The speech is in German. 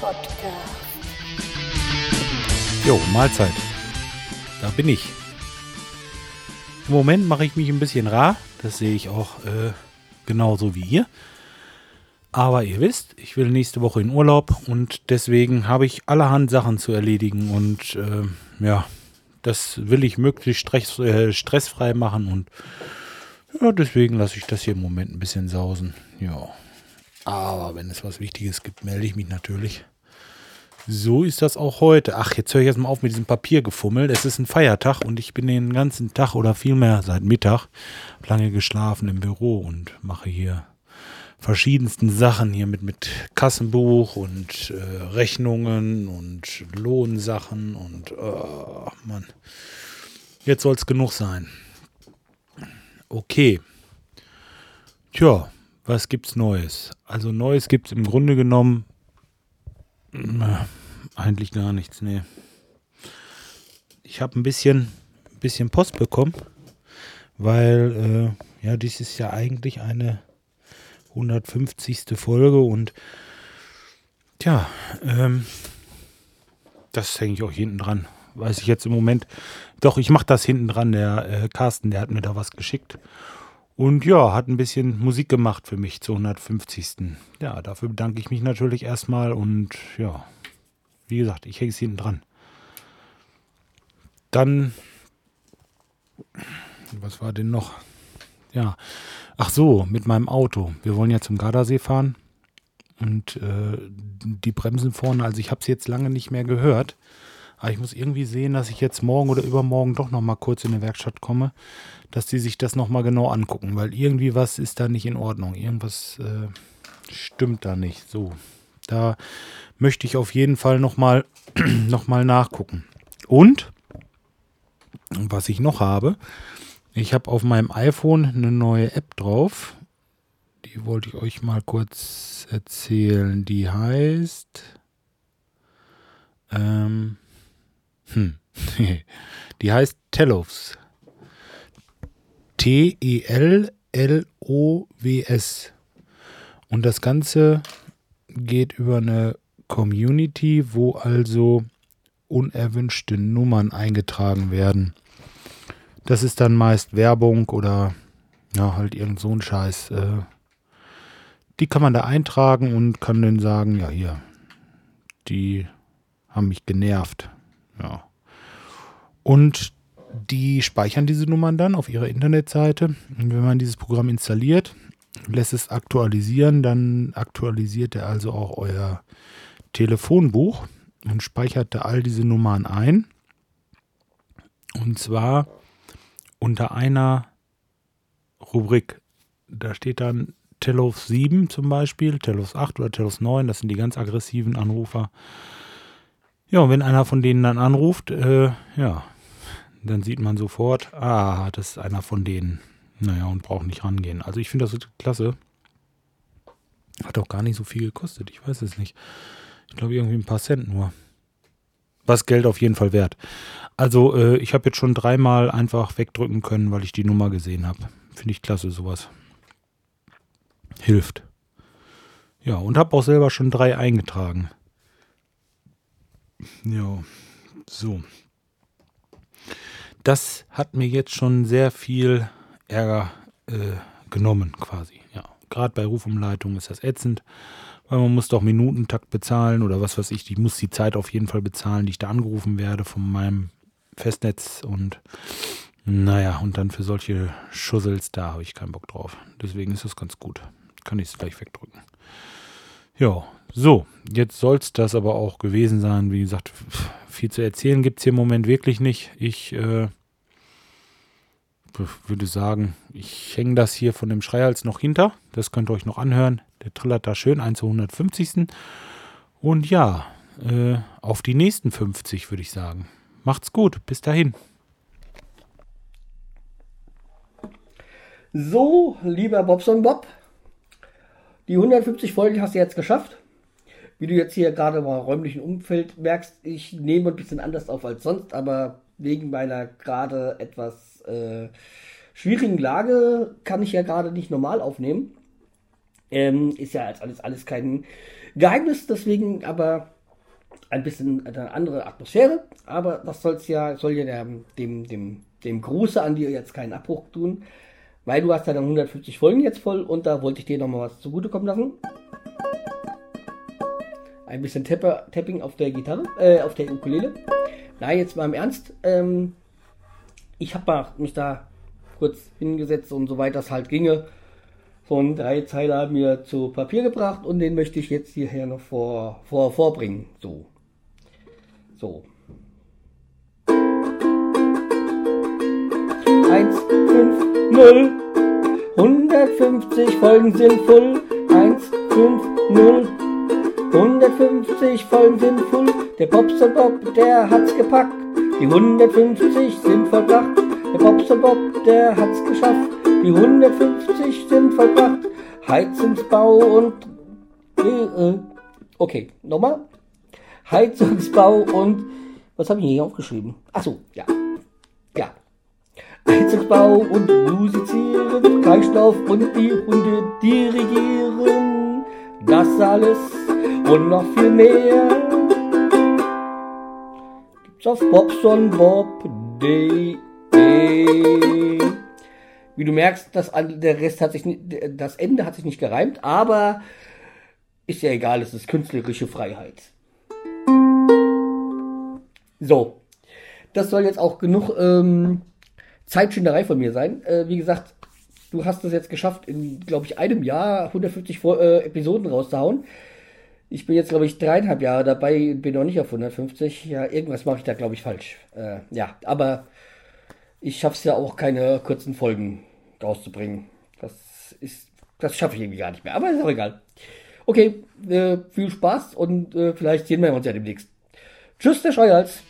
Podcast. Jo, Mahlzeit. Da bin ich. Im Moment mache ich mich ein bisschen rar. Das sehe ich auch äh, genauso wie ihr. Aber ihr wisst, ich will nächste Woche in Urlaub und deswegen habe ich allerhand Sachen zu erledigen und äh, ja, das will ich möglichst stress, äh, stressfrei machen und ja, deswegen lasse ich das hier im Moment ein bisschen sausen. Ja. Aber wenn es was Wichtiges gibt, melde ich mich natürlich. So ist das auch heute. Ach, jetzt höre ich erstmal auf mit diesem Papiergefummel. Es ist ein Feiertag und ich bin den ganzen Tag oder vielmehr seit Mittag lange geschlafen im Büro und mache hier verschiedensten Sachen hier mit, mit Kassenbuch und äh, Rechnungen und Lohnsachen und oh, Mann. Jetzt soll es genug sein. Okay. Tja, was gibt's Neues? Also Neues gibt's im Grunde genommen äh, eigentlich gar nichts, nee. Ich habe ein bisschen, bisschen Post bekommen, weil äh, ja, dies ist ja eigentlich eine 150. Folge und tja, ähm, das hänge ich auch hinten dran. Weiß ich jetzt im Moment. Doch, ich mache das hinten dran. Der äh, Carsten, der hat mir da was geschickt. Und ja, hat ein bisschen Musik gemacht für mich zur 150. Ja, dafür bedanke ich mich natürlich erstmal und ja, wie gesagt, ich hänge es hinten dran. Dann, was war denn noch? Ja, ach so, mit meinem Auto. Wir wollen ja zum Gardasee fahren und äh, die Bremsen vorne, also ich habe es jetzt lange nicht mehr gehört. Aber ich muss irgendwie sehen, dass ich jetzt morgen oder übermorgen doch noch mal kurz in die Werkstatt komme, dass die sich das noch mal genau angucken, weil irgendwie was ist da nicht in Ordnung. Irgendwas äh, stimmt da nicht. So, da möchte ich auf jeden Fall noch mal, noch mal nachgucken. Und was ich noch habe, ich habe auf meinem iPhone eine neue App drauf. Die wollte ich euch mal kurz erzählen. Die heißt ähm, hm. Die heißt Telows. T-E-L-L-O-W-S. Und das Ganze geht über eine Community, wo also unerwünschte Nummern eingetragen werden. Das ist dann meist Werbung oder ja, halt irgend so ein Scheiß. Äh, die kann man da eintragen und kann dann sagen, ja hier, die haben mich genervt. Ja. Und die speichern diese Nummern dann auf ihrer Internetseite. Und wenn man dieses Programm installiert, lässt es aktualisieren, dann aktualisiert er also auch euer Telefonbuch und speichert da all diese Nummern ein. Und zwar unter einer Rubrik. Da steht dann Telos 7 zum Beispiel, Telos 8 oder Telos 9, das sind die ganz aggressiven Anrufer. Ja, und wenn einer von denen dann anruft, äh, ja, dann sieht man sofort, ah, das ist einer von denen. Naja, und braucht nicht rangehen. Also ich finde das klasse. Hat auch gar nicht so viel gekostet, ich weiß es nicht. Ich glaube irgendwie ein paar Cent nur. Was Geld auf jeden Fall wert. Also äh, ich habe jetzt schon dreimal einfach wegdrücken können, weil ich die Nummer gesehen habe. Finde ich klasse sowas. Hilft. Ja, und habe auch selber schon drei eingetragen. Ja, so. Das hat mir jetzt schon sehr viel Ärger äh, genommen, quasi. Ja, gerade bei Rufumleitung ist das ätzend, weil man muss doch Minutentakt bezahlen oder was weiß ich. Ich muss die Zeit auf jeden Fall bezahlen, die ich da angerufen werde von meinem Festnetz und naja, und dann für solche Schussels, da habe ich keinen Bock drauf. Deswegen ist das ganz gut. Kann ich es gleich wegdrücken. Ja, so, jetzt soll es das aber auch gewesen sein. Wie gesagt, viel zu erzählen gibt es hier im Moment wirklich nicht. Ich äh, würde sagen, ich hänge das hier von dem Schreihals noch hinter. Das könnt ihr euch noch anhören. Der trillert da schön, 1 zu 150. Und ja, äh, auf die nächsten 50 würde ich sagen. Macht's gut, bis dahin. So, lieber Bobson Bob, die 150 Folgen hast du jetzt geschafft. Wie du jetzt hier gerade im räumlichen Umfeld merkst, ich nehme ein bisschen anders auf als sonst, aber wegen meiner gerade etwas äh, schwierigen Lage kann ich ja gerade nicht normal aufnehmen. Ähm, ist ja als alles, alles kein Geheimnis, deswegen aber ein bisschen eine andere Atmosphäre. Aber das soll's ja, soll ja der, dem, dem, dem Gruße an dir jetzt keinen Abbruch tun, weil du hast ja dann 150 Folgen jetzt voll und da wollte ich dir nochmal was zugutekommen lassen. Ein bisschen Tapper, Tapping auf der Gitarre, äh, auf der Ukulele. Na, jetzt mal im Ernst. Ähm, ich habe mich da kurz hingesetzt und soweit das halt ginge, so einen Dreizeiler mir zu Papier gebracht und den möchte ich jetzt hierher noch vor, vor, vorbringen. So. So. 1, 5, 0. 150 Folgen sind voll. 1, 5, 0. 150 Folgen sind voll. Der und Bob, der hat's gepackt. Die 150 sind vollbracht. Der und Bob, der hat's geschafft. Die 150 sind vollbracht. Heizungsbau und. Okay, nochmal. Heizungsbau und. Was habe ich hier aufgeschrieben? Achso, ja. Ja. Heizungsbau und Musizieren, Kreislauf und die Hunde dirigieren. Das alles und noch viel mehr gibt's auf bobsonbob.de. Wie du merkst, das, der Rest hat sich, das Ende hat sich nicht gereimt, aber ist ja egal, es ist künstlerische Freiheit. So, das soll jetzt auch genug ähm, Zeitschinderei von mir sein. Äh, wie gesagt, du hast es jetzt geschafft, in, glaube ich, einem Jahr 150 äh, Episoden rauszuhauen. Ich bin jetzt, glaube ich, dreieinhalb Jahre dabei, bin noch nicht auf 150. Ja, irgendwas mache ich da, glaube ich, falsch. Äh, ja, aber ich schaffe es ja auch, keine kurzen Folgen rauszubringen. Das ist, das schaffe ich irgendwie gar nicht mehr. Aber ist auch egal. Okay, äh, viel Spaß und äh, vielleicht sehen wir uns ja demnächst. Tschüss, der Scheuerz.